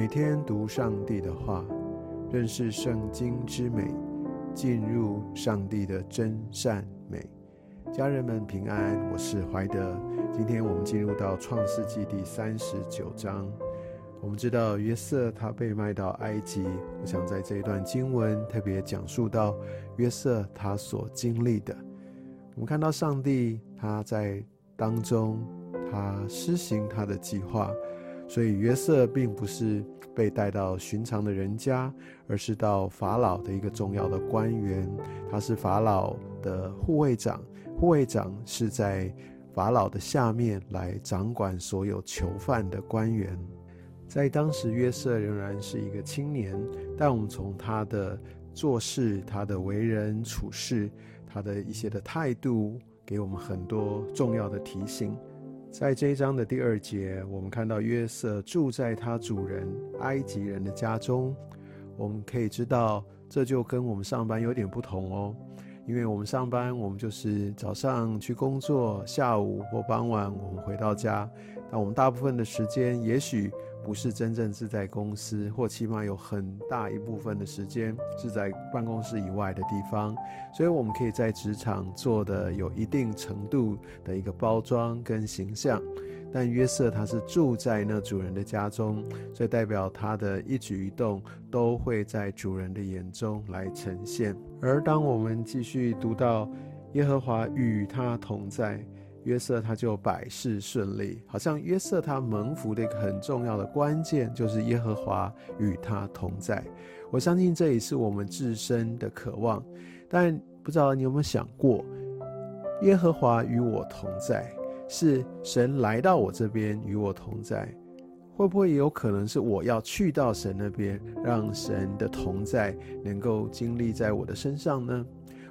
每天读上帝的话，认识圣经之美，进入上帝的真善美。家人们平安，我是怀德。今天我们进入到创世纪第三十九章。我们知道约瑟他被卖到埃及，我想在这一段经文特别讲述到约瑟他所经历的。我们看到上帝他在当中，他施行他的计划。所以约瑟并不是被带到寻常的人家，而是到法老的一个重要的官员。他是法老的护卫长，护卫长是在法老的下面来掌管所有囚犯的官员。在当时，约瑟仍然是一个青年，但我们从他的做事、他的为人处事、他的一些的态度，给我们很多重要的提醒。在这一章的第二节，我们看到约瑟住在他主人埃及人的家中。我们可以知道，这就跟我们上班有点不同哦，因为我们上班，我们就是早上去工作，下午或傍晚我们回到家。那我们大部分的时间，也许。不是真正是在公司，或起码有很大一部分的时间是在办公室以外的地方，所以我们可以在职场做的有一定程度的一个包装跟形象。但约瑟他是住在那主人的家中，所以代表他的一举一动都会在主人的眼中来呈现。而当我们继续读到耶和华与他同在。约瑟他就百事顺利，好像约瑟他蒙福的一个很重要的关键就是耶和华与他同在。我相信这也是我们自身的渴望，但不知道你有没有想过，耶和华与我同在，是神来到我这边与我同在，会不会也有可能是我要去到神那边，让神的同在能够经历在我的身上呢？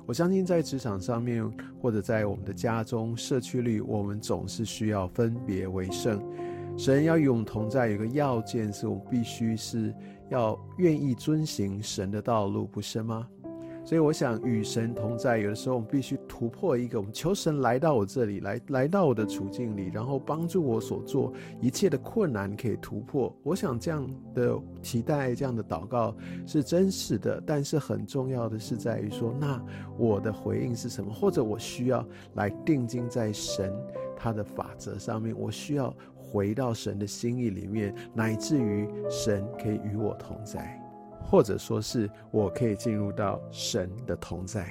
我相信在职场上面，或者在我们的家中、社区里，我们总是需要分别为圣。神要与我们同在，有个要件是我们必须是要愿意遵行神的道路，不是吗？所以我想与神同在，有的时候我们必须突破一个，我们求神来到我这里，来来到我的处境里，然后帮助我所做一切的困难可以突破。我想这样的期待，这样的祷告是真实的，但是很重要的是在于说，那我的回应是什么？或者我需要来定睛在神他的法则上面，我需要回到神的心意里面，乃至于神可以与我同在。或者说是我可以进入到神的同在，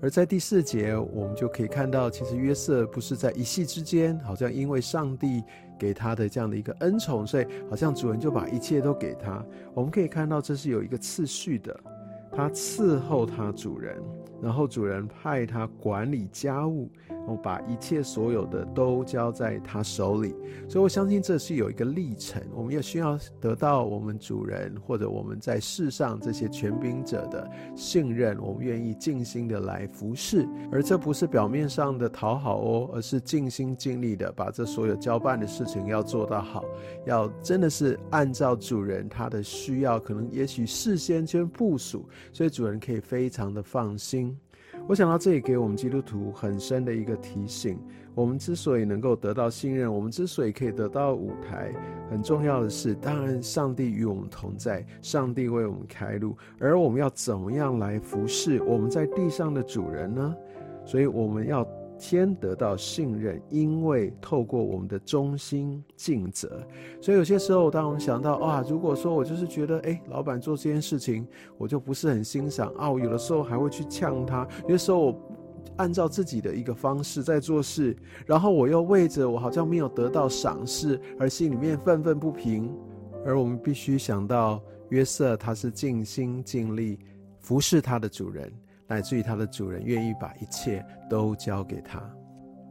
而在第四节，我们就可以看到，其实约瑟不是在一夕之间，好像因为上帝给他的这样的一个恩宠，所以好像主人就把一切都给他。我们可以看到，这是有一个次序的，他伺候他主人，然后主人派他管理家务。我把一切所有的都交在他手里，所以我相信这是有一个历程。我们也需要得到我们主人或者我们在世上这些权柄者的信任，我们愿意尽心的来服侍。而这不是表面上的讨好哦，而是尽心尽力的把这所有交办的事情要做到好，要真的是按照主人他的需要，可能也许事先先部署，所以主人可以非常的放心。我想到这里给我们基督徒很深的一个提醒：我们之所以能够得到信任，我们之所以可以得到舞台，很重要的是，当然上帝与我们同在，上帝为我们开路，而我们要怎么样来服侍我们在地上的主人呢？所以我们要。先得到信任，因为透过我们的忠心尽责，所以有些时候，当我们想到啊，如果说我就是觉得，哎，老板做这件事情，我就不是很欣赏啊，我有的时候还会去呛他。有的时候我按照自己的一个方式在做事，然后我又为着我好像没有得到赏识而心里面愤愤不平。而我们必须想到约瑟，他是尽心尽力服侍他的主人。乃至于他的主人愿意把一切都交给他。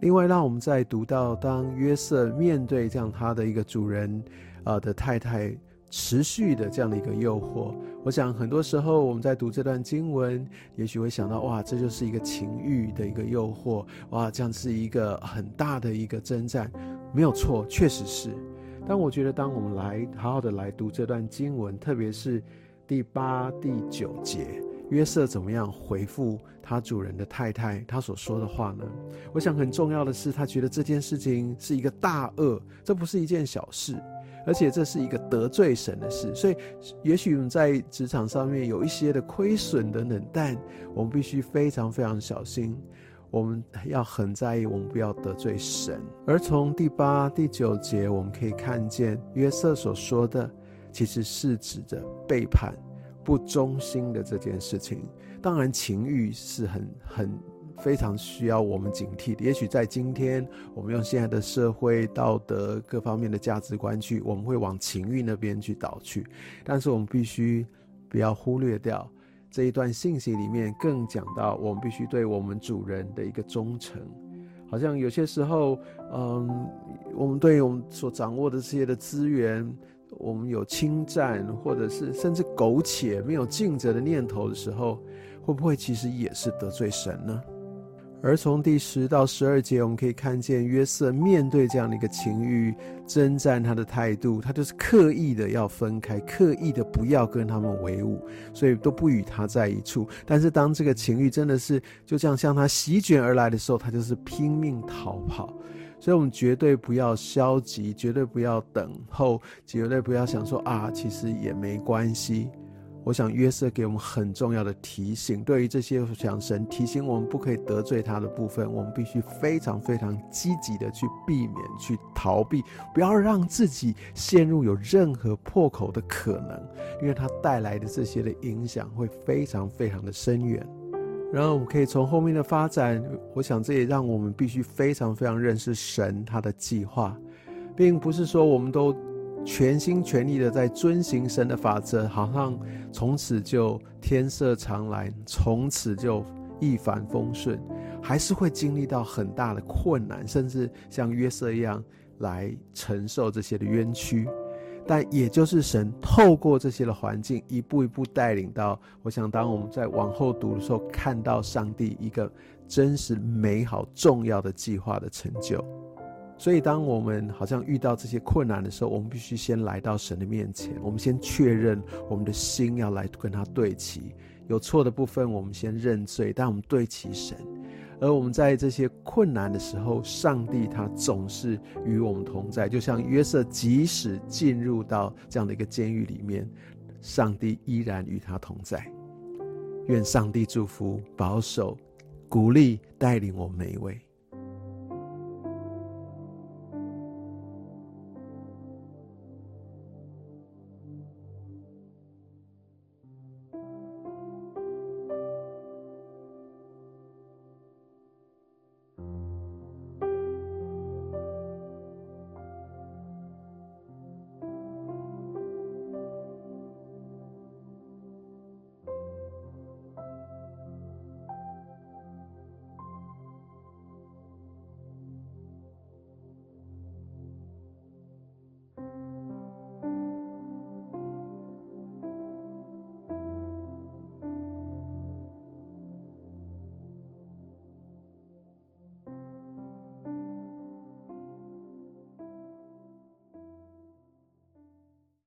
另外，让我们再读到当约瑟面对这样他的一个主人，呃的太太持续的这样的一个诱惑，我想很多时候我们在读这段经文，也许会想到哇，这就是一个情欲的一个诱惑，哇，这样是一个很大的一个征战，没有错，确实是。但我觉得，当我们来好好的来读这段经文，特别是第八、第九节。约瑟怎么样回复他主人的太太他所说的话呢？我想很重要的是，他觉得这件事情是一个大恶，这不是一件小事。而且这是一个得罪神的事。所以，也许我们在职场上面有一些的亏损的冷淡我们必须非常非常小心。我们要很在意，我们不要得罪神。而从第八、第九节，我们可以看见约瑟所说的，其实是指着背叛、不忠心的这件事情。当然，情欲是很很非常需要我们警惕的。也许在今天，我们用现在的社会道德各方面的价值观去，我们会往情欲那边去倒去。但是，我们必须不要忽略掉。这一段信息里面更讲到，我们必须对我们主人的一个忠诚。好像有些时候，嗯，我们对我们所掌握的这些的资源，我们有侵占，或者是甚至苟且、没有尽责的念头的时候，会不会其实也是得罪神呢？而从第十到十二节，我们可以看见约瑟面对这样的一个情欲征战，他的态度，他就是刻意的要分开，刻意的不要跟他们为伍，所以都不与他在一处。但是当这个情欲真的是就这样向他席卷而来的时候，他就是拼命逃跑。所以，我们绝对不要消极，绝对不要等候，绝对不要想说啊，其实也没关系。我想约瑟给我们很重要的提醒，对于这些想神提醒我们不可以得罪他的部分，我们必须非常非常积极的去避免、去逃避，不要让自己陷入有任何破口的可能，因为它带来的这些的影响会非常非常的深远。然后我们可以从后面的发展，我想这也让我们必须非常非常认识神他的计划，并不是说我们都。全心全意的在遵行神的法则，好像从此就天色常蓝，从此就一帆风顺，还是会经历到很大的困难，甚至像约瑟一样来承受这些的冤屈。但也就是神透过这些的环境，一步一步带领到，我想当我们在往后读的时候，看到上帝一个真实美好重要的计划的成就。所以，当我们好像遇到这些困难的时候，我们必须先来到神的面前，我们先确认我们的心要来跟他对齐。有错的部分，我们先认罪，但我们对齐神。而我们在这些困难的时候，上帝他总是与我们同在。就像约瑟，即使进入到这样的一个监狱里面，上帝依然与他同在。愿上帝祝福、保守、鼓励、带领我们每一位。